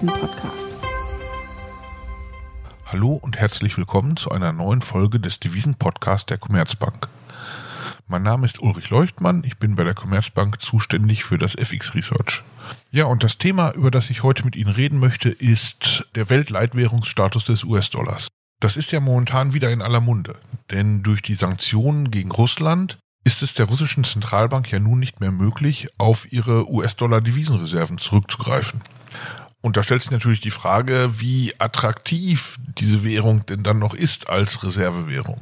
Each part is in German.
Devisen-Podcast. Hallo und herzlich willkommen zu einer neuen Folge des Devisen-Podcasts der Commerzbank. Mein Name ist Ulrich Leuchtmann, ich bin bei der Commerzbank zuständig für das FX Research. Ja, und das Thema, über das ich heute mit Ihnen reden möchte, ist der Weltleitwährungsstatus des US-Dollars. Das ist ja momentan wieder in aller Munde, denn durch die Sanktionen gegen Russland ist es der russischen Zentralbank ja nun nicht mehr möglich, auf ihre US-Dollar-Devisenreserven zurückzugreifen. Und da stellt sich natürlich die Frage, wie attraktiv diese Währung denn dann noch ist als Reservewährung.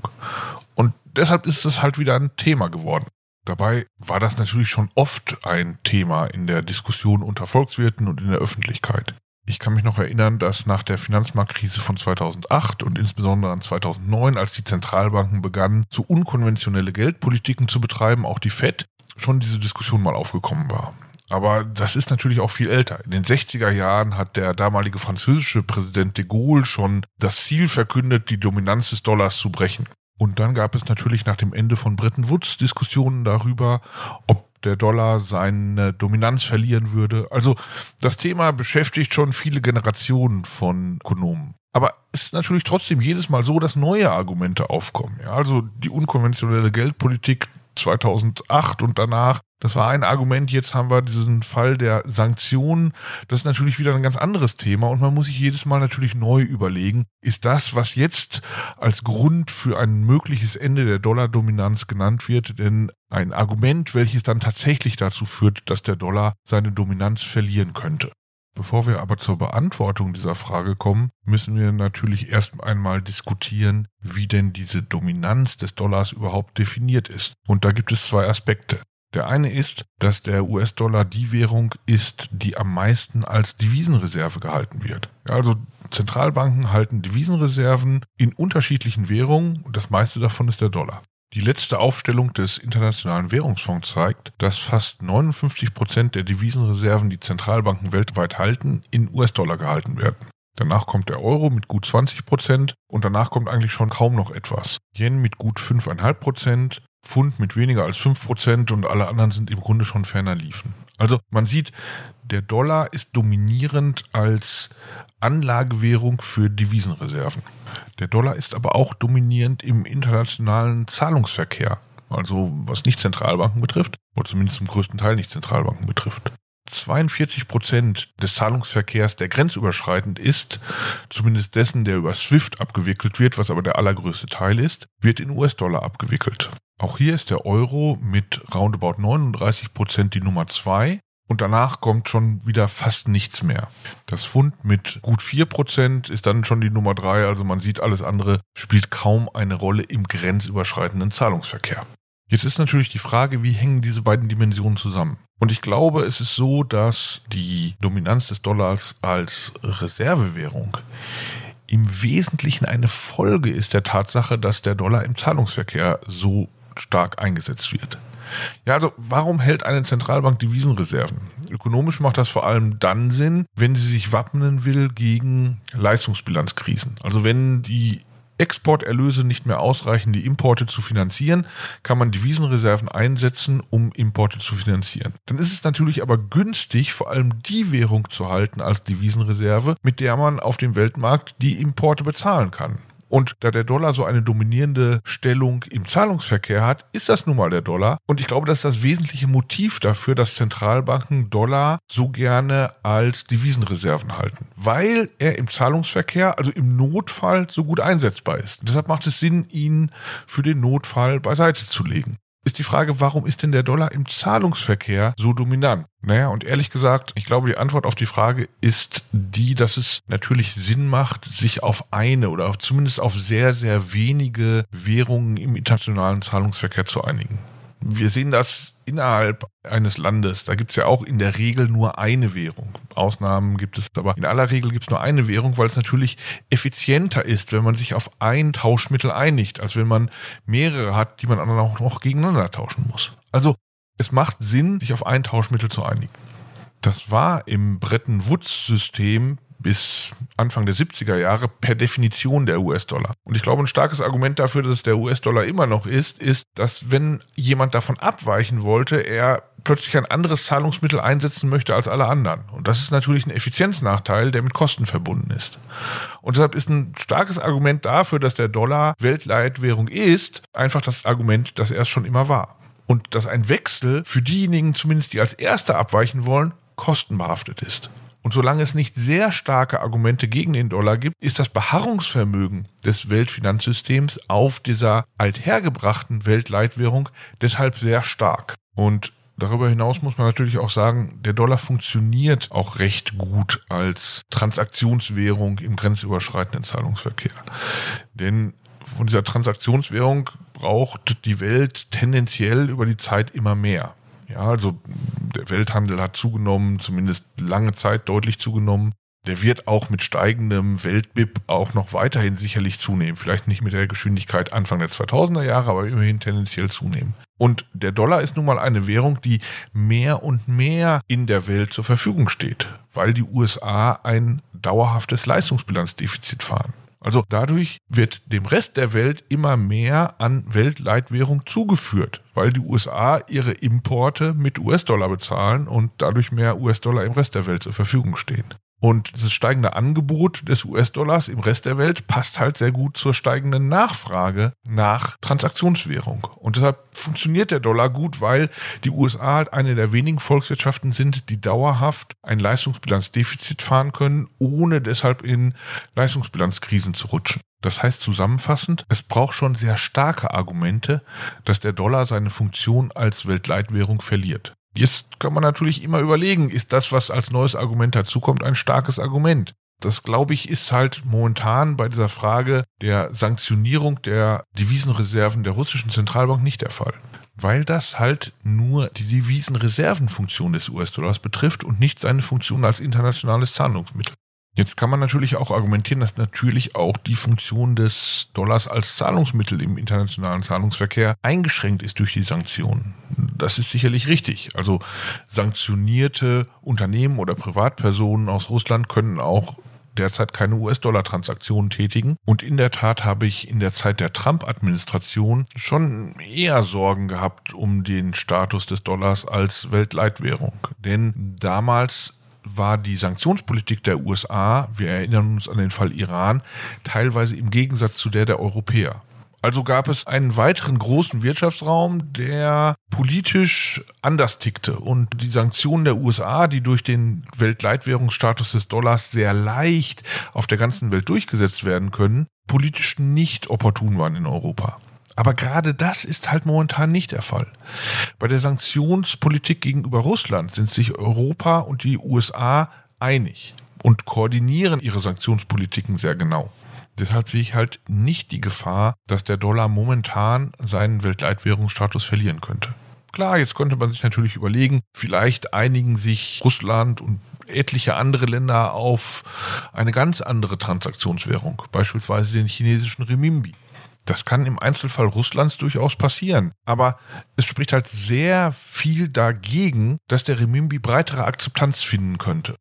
Und deshalb ist es halt wieder ein Thema geworden. Dabei war das natürlich schon oft ein Thema in der Diskussion unter Volkswirten und in der Öffentlichkeit. Ich kann mich noch erinnern, dass nach der Finanzmarktkrise von 2008 und insbesondere an 2009, als die Zentralbanken begannen, so unkonventionelle Geldpolitiken zu betreiben, auch die Fed, schon diese Diskussion mal aufgekommen war. Aber das ist natürlich auch viel älter. In den 60er Jahren hat der damalige französische Präsident de Gaulle schon das Ziel verkündet, die Dominanz des Dollars zu brechen. Und dann gab es natürlich nach dem Ende von Bretton Woods Diskussionen darüber, ob der Dollar seine Dominanz verlieren würde. Also das Thema beschäftigt schon viele Generationen von Ökonomen. Aber es ist natürlich trotzdem jedes Mal so, dass neue Argumente aufkommen. Ja, also die unkonventionelle Geldpolitik 2008 und danach. Das war ein Argument. Jetzt haben wir diesen Fall der Sanktionen. Das ist natürlich wieder ein ganz anderes Thema und man muss sich jedes Mal natürlich neu überlegen, ist das, was jetzt als Grund für ein mögliches Ende der Dollardominanz genannt wird, denn ein Argument, welches dann tatsächlich dazu führt, dass der Dollar seine Dominanz verlieren könnte. Bevor wir aber zur Beantwortung dieser Frage kommen, müssen wir natürlich erst einmal diskutieren, wie denn diese Dominanz des Dollars überhaupt definiert ist. Und da gibt es zwei Aspekte. Der eine ist, dass der US-Dollar die Währung ist, die am meisten als Devisenreserve gehalten wird. Also Zentralbanken halten Devisenreserven in unterschiedlichen Währungen und das meiste davon ist der Dollar. Die letzte Aufstellung des Internationalen Währungsfonds zeigt, dass fast 59 Prozent der Devisenreserven, die Zentralbanken weltweit halten, in US-Dollar gehalten werden. Danach kommt der Euro mit gut 20 Prozent und danach kommt eigentlich schon kaum noch etwas. Yen mit gut 5,5 Prozent, Pfund mit weniger als 5 Prozent und alle anderen sind im Grunde schon ferner liefen. Also man sieht, der Dollar ist dominierend als Anlagewährung für Devisenreserven. Der Dollar ist aber auch dominierend im internationalen Zahlungsverkehr, also was nicht Zentralbanken betrifft, oder zumindest zum größten Teil nicht Zentralbanken betrifft. 42 Prozent des Zahlungsverkehrs, der grenzüberschreitend ist, zumindest dessen, der über SWIFT abgewickelt wird, was aber der allergrößte Teil ist, wird in US-Dollar abgewickelt. Auch hier ist der Euro mit roundabout 39 Prozent die Nummer zwei und danach kommt schon wieder fast nichts mehr. Das Pfund mit gut vier Prozent ist dann schon die Nummer drei, also man sieht, alles andere spielt kaum eine Rolle im grenzüberschreitenden Zahlungsverkehr. Jetzt ist natürlich die Frage, wie hängen diese beiden Dimensionen zusammen? Und ich glaube, es ist so, dass die Dominanz des Dollars als Reservewährung im Wesentlichen eine Folge ist der Tatsache, dass der Dollar im Zahlungsverkehr so stark eingesetzt wird. Ja, also warum hält eine Zentralbank Devisenreserven? Ökonomisch macht das vor allem dann Sinn, wenn sie sich wappnen will gegen Leistungsbilanzkrisen. Also wenn die Exporterlöse nicht mehr ausreichen, die Importe zu finanzieren, kann man Devisenreserven einsetzen, um Importe zu finanzieren. Dann ist es natürlich aber günstig, vor allem die Währung zu halten als Devisenreserve, mit der man auf dem Weltmarkt die Importe bezahlen kann. Und da der Dollar so eine dominierende Stellung im Zahlungsverkehr hat, ist das nun mal der Dollar. Und ich glaube, das ist das wesentliche Motiv dafür, dass Zentralbanken Dollar so gerne als Devisenreserven halten. Weil er im Zahlungsverkehr, also im Notfall, so gut einsetzbar ist. deshalb macht es Sinn, ihn für den Notfall beiseite zu legen ist die Frage, warum ist denn der Dollar im Zahlungsverkehr so dominant? Naja, und ehrlich gesagt, ich glaube, die Antwort auf die Frage ist die, dass es natürlich Sinn macht, sich auf eine oder zumindest auf sehr, sehr wenige Währungen im internationalen Zahlungsverkehr zu einigen. Wir sehen das innerhalb eines Landes. Da gibt es ja auch in der Regel nur eine Währung. Ausnahmen gibt es, aber in aller Regel gibt es nur eine Währung, weil es natürlich effizienter ist, wenn man sich auf ein Tauschmittel einigt, als wenn man mehrere hat, die man dann auch noch gegeneinander tauschen muss. Also es macht Sinn, sich auf ein Tauschmittel zu einigen. Das war im Bretton Woods-System bis Anfang der 70er Jahre per Definition der US-Dollar. Und ich glaube, ein starkes Argument dafür, dass es der US-Dollar immer noch ist, ist, dass wenn jemand davon abweichen wollte, er plötzlich ein anderes Zahlungsmittel einsetzen möchte als alle anderen. Und das ist natürlich ein Effizienznachteil, der mit Kosten verbunden ist. Und deshalb ist ein starkes Argument dafür, dass der Dollar Weltleitwährung ist, einfach das Argument, dass er es schon immer war. Und dass ein Wechsel für diejenigen zumindest, die als Erste abweichen wollen, kostenbehaftet ist. Und solange es nicht sehr starke Argumente gegen den Dollar gibt, ist das Beharrungsvermögen des Weltfinanzsystems auf dieser althergebrachten Weltleitwährung deshalb sehr stark. Und Darüber hinaus muss man natürlich auch sagen, der Dollar funktioniert auch recht gut als Transaktionswährung im grenzüberschreitenden Zahlungsverkehr. Denn von dieser Transaktionswährung braucht die Welt tendenziell über die Zeit immer mehr. Ja, also der Welthandel hat zugenommen, zumindest lange Zeit deutlich zugenommen. Der wird auch mit steigendem Weltbip auch noch weiterhin sicherlich zunehmen. Vielleicht nicht mit der Geschwindigkeit Anfang der 2000er Jahre, aber immerhin tendenziell zunehmen. Und der Dollar ist nun mal eine Währung, die mehr und mehr in der Welt zur Verfügung steht, weil die USA ein dauerhaftes Leistungsbilanzdefizit fahren. Also dadurch wird dem Rest der Welt immer mehr an Weltleitwährung zugeführt, weil die USA ihre Importe mit US-Dollar bezahlen und dadurch mehr US-Dollar im Rest der Welt zur Verfügung stehen. Und das steigende Angebot des US-Dollars im Rest der Welt passt halt sehr gut zur steigenden Nachfrage nach Transaktionswährung. Und deshalb funktioniert der Dollar gut, weil die USA halt eine der wenigen Volkswirtschaften sind, die dauerhaft ein Leistungsbilanzdefizit fahren können, ohne deshalb in Leistungsbilanzkrisen zu rutschen. Das heißt zusammenfassend, es braucht schon sehr starke Argumente, dass der Dollar seine Funktion als Weltleitwährung verliert. Jetzt kann man natürlich immer überlegen, ist das, was als neues Argument dazukommt, ein starkes Argument? Das, glaube ich, ist halt momentan bei dieser Frage der Sanktionierung der Devisenreserven der russischen Zentralbank nicht der Fall. Weil das halt nur die Devisenreservenfunktion des US-Dollars betrifft und nicht seine Funktion als internationales Zahlungsmittel. Jetzt kann man natürlich auch argumentieren, dass natürlich auch die Funktion des Dollars als Zahlungsmittel im internationalen Zahlungsverkehr eingeschränkt ist durch die Sanktionen. Das ist sicherlich richtig. Also sanktionierte Unternehmen oder Privatpersonen aus Russland können auch derzeit keine US-Dollar-Transaktionen tätigen. Und in der Tat habe ich in der Zeit der Trump-Administration schon eher Sorgen gehabt um den Status des Dollars als Weltleitwährung. Denn damals war die Sanktionspolitik der USA, wir erinnern uns an den Fall Iran, teilweise im Gegensatz zu der der Europäer. Also gab es einen weiteren großen Wirtschaftsraum, der politisch anders tickte. Und die Sanktionen der USA, die durch den Weltleitwährungsstatus des Dollars sehr leicht auf der ganzen Welt durchgesetzt werden können, politisch nicht opportun waren in Europa. Aber gerade das ist halt momentan nicht der Fall. Bei der Sanktionspolitik gegenüber Russland sind sich Europa und die USA einig und koordinieren ihre Sanktionspolitiken sehr genau. Deshalb sehe ich halt nicht die Gefahr, dass der Dollar momentan seinen Weltleitwährungsstatus verlieren könnte. Klar, jetzt könnte man sich natürlich überlegen, vielleicht einigen sich Russland und etliche andere Länder auf eine ganz andere Transaktionswährung, beispielsweise den chinesischen Remimbi. Das kann im Einzelfall Russlands durchaus passieren. Aber es spricht halt sehr viel dagegen, dass der Remimbi breitere Akzeptanz finden könnte.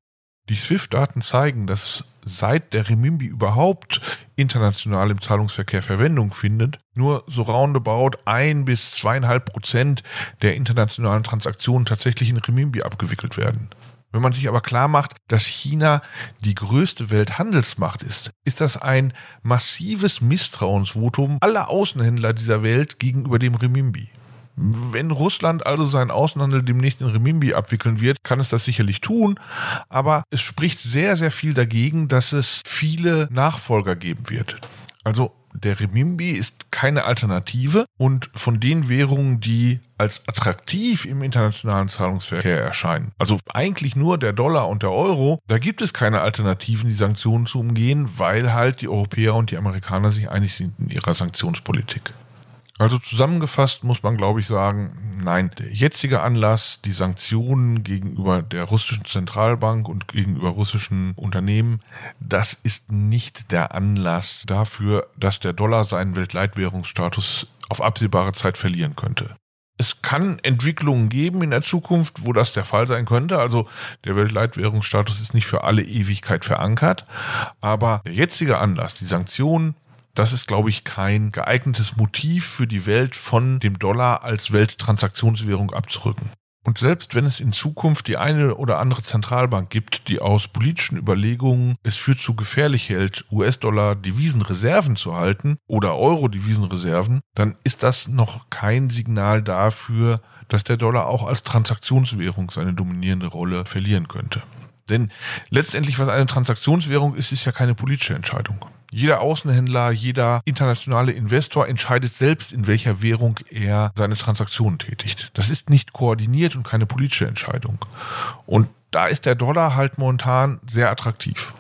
Die SWIFT-Daten zeigen, dass seit der Remimbi überhaupt international im Zahlungsverkehr Verwendung findet, nur so roundabout ein bis zweieinhalb Prozent der internationalen Transaktionen tatsächlich in Remimbi abgewickelt werden. Wenn man sich aber klar macht, dass China die größte Welthandelsmacht ist, ist das ein massives Misstrauensvotum aller Außenhändler dieser Welt gegenüber dem Remimbi. Wenn Russland also seinen Außenhandel demnächst in Remimbi abwickeln wird, kann es das sicherlich tun, aber es spricht sehr, sehr viel dagegen, dass es viele Nachfolger geben wird. Also der Remimbi ist keine Alternative und von den Währungen, die als attraktiv im internationalen Zahlungsverkehr erscheinen, also eigentlich nur der Dollar und der Euro, da gibt es keine Alternativen, die Sanktionen zu umgehen, weil halt die Europäer und die Amerikaner sich einig sind in ihrer Sanktionspolitik. Also zusammengefasst muss man, glaube ich, sagen, nein, der jetzige Anlass, die Sanktionen gegenüber der russischen Zentralbank und gegenüber russischen Unternehmen, das ist nicht der Anlass dafür, dass der Dollar seinen Weltleitwährungsstatus auf absehbare Zeit verlieren könnte. Es kann Entwicklungen geben in der Zukunft, wo das der Fall sein könnte. Also der Weltleitwährungsstatus ist nicht für alle Ewigkeit verankert. Aber der jetzige Anlass, die Sanktionen, das ist, glaube ich, kein geeignetes Motiv für die Welt von dem Dollar als Welttransaktionswährung abzurücken. Und selbst wenn es in Zukunft die eine oder andere Zentralbank gibt, die aus politischen Überlegungen es für zu gefährlich hält, US-Dollar-Devisenreserven zu halten oder Euro-Devisenreserven, dann ist das noch kein Signal dafür, dass der Dollar auch als Transaktionswährung seine dominierende Rolle verlieren könnte. Denn letztendlich, was eine Transaktionswährung ist, ist ja keine politische Entscheidung. Jeder Außenhändler, jeder internationale Investor entscheidet selbst, in welcher Währung er seine Transaktionen tätigt. Das ist nicht koordiniert und keine politische Entscheidung. Und da ist der Dollar halt momentan sehr attraktiv.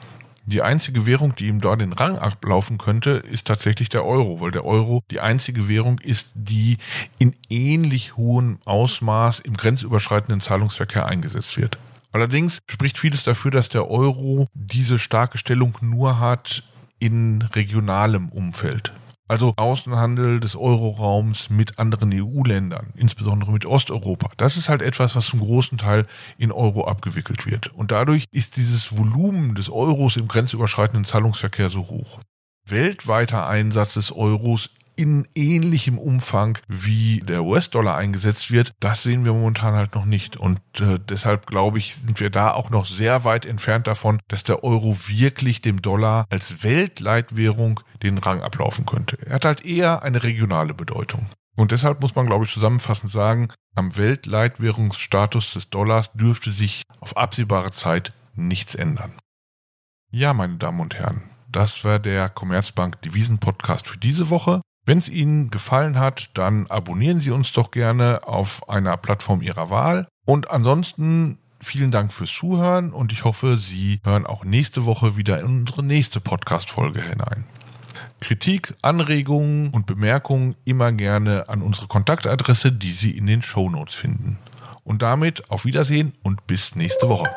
Die einzige Währung, die ihm da den Rang ablaufen könnte, ist tatsächlich der Euro, weil der Euro die einzige Währung ist, die in ähnlich hohem Ausmaß im grenzüberschreitenden Zahlungsverkehr eingesetzt wird. Allerdings spricht vieles dafür, dass der Euro diese starke Stellung nur hat in regionalem Umfeld. Also Außenhandel des Euroraums mit anderen EU-Ländern, insbesondere mit Osteuropa. Das ist halt etwas, was zum großen Teil in Euro abgewickelt wird. Und dadurch ist dieses Volumen des Euros im grenzüberschreitenden Zahlungsverkehr so hoch. Weltweiter Einsatz des Euros in ähnlichem Umfang wie der US-Dollar eingesetzt wird, das sehen wir momentan halt noch nicht. Und äh, deshalb glaube ich, sind wir da auch noch sehr weit entfernt davon, dass der Euro wirklich dem Dollar als Weltleitwährung den Rang ablaufen könnte. Er hat halt eher eine regionale Bedeutung. Und deshalb muss man, glaube ich, zusammenfassend sagen, am Weltleitwährungsstatus des Dollars dürfte sich auf absehbare Zeit nichts ändern. Ja, meine Damen und Herren, das war der Commerzbank Devisen Podcast für diese Woche. Wenn es Ihnen gefallen hat, dann abonnieren Sie uns doch gerne auf einer Plattform Ihrer Wahl. Und ansonsten vielen Dank fürs Zuhören und ich hoffe, Sie hören auch nächste Woche wieder in unsere nächste Podcast-Folge hinein. Kritik, Anregungen und Bemerkungen immer gerne an unsere Kontaktadresse, die Sie in den Show Notes finden. Und damit auf Wiedersehen und bis nächste Woche.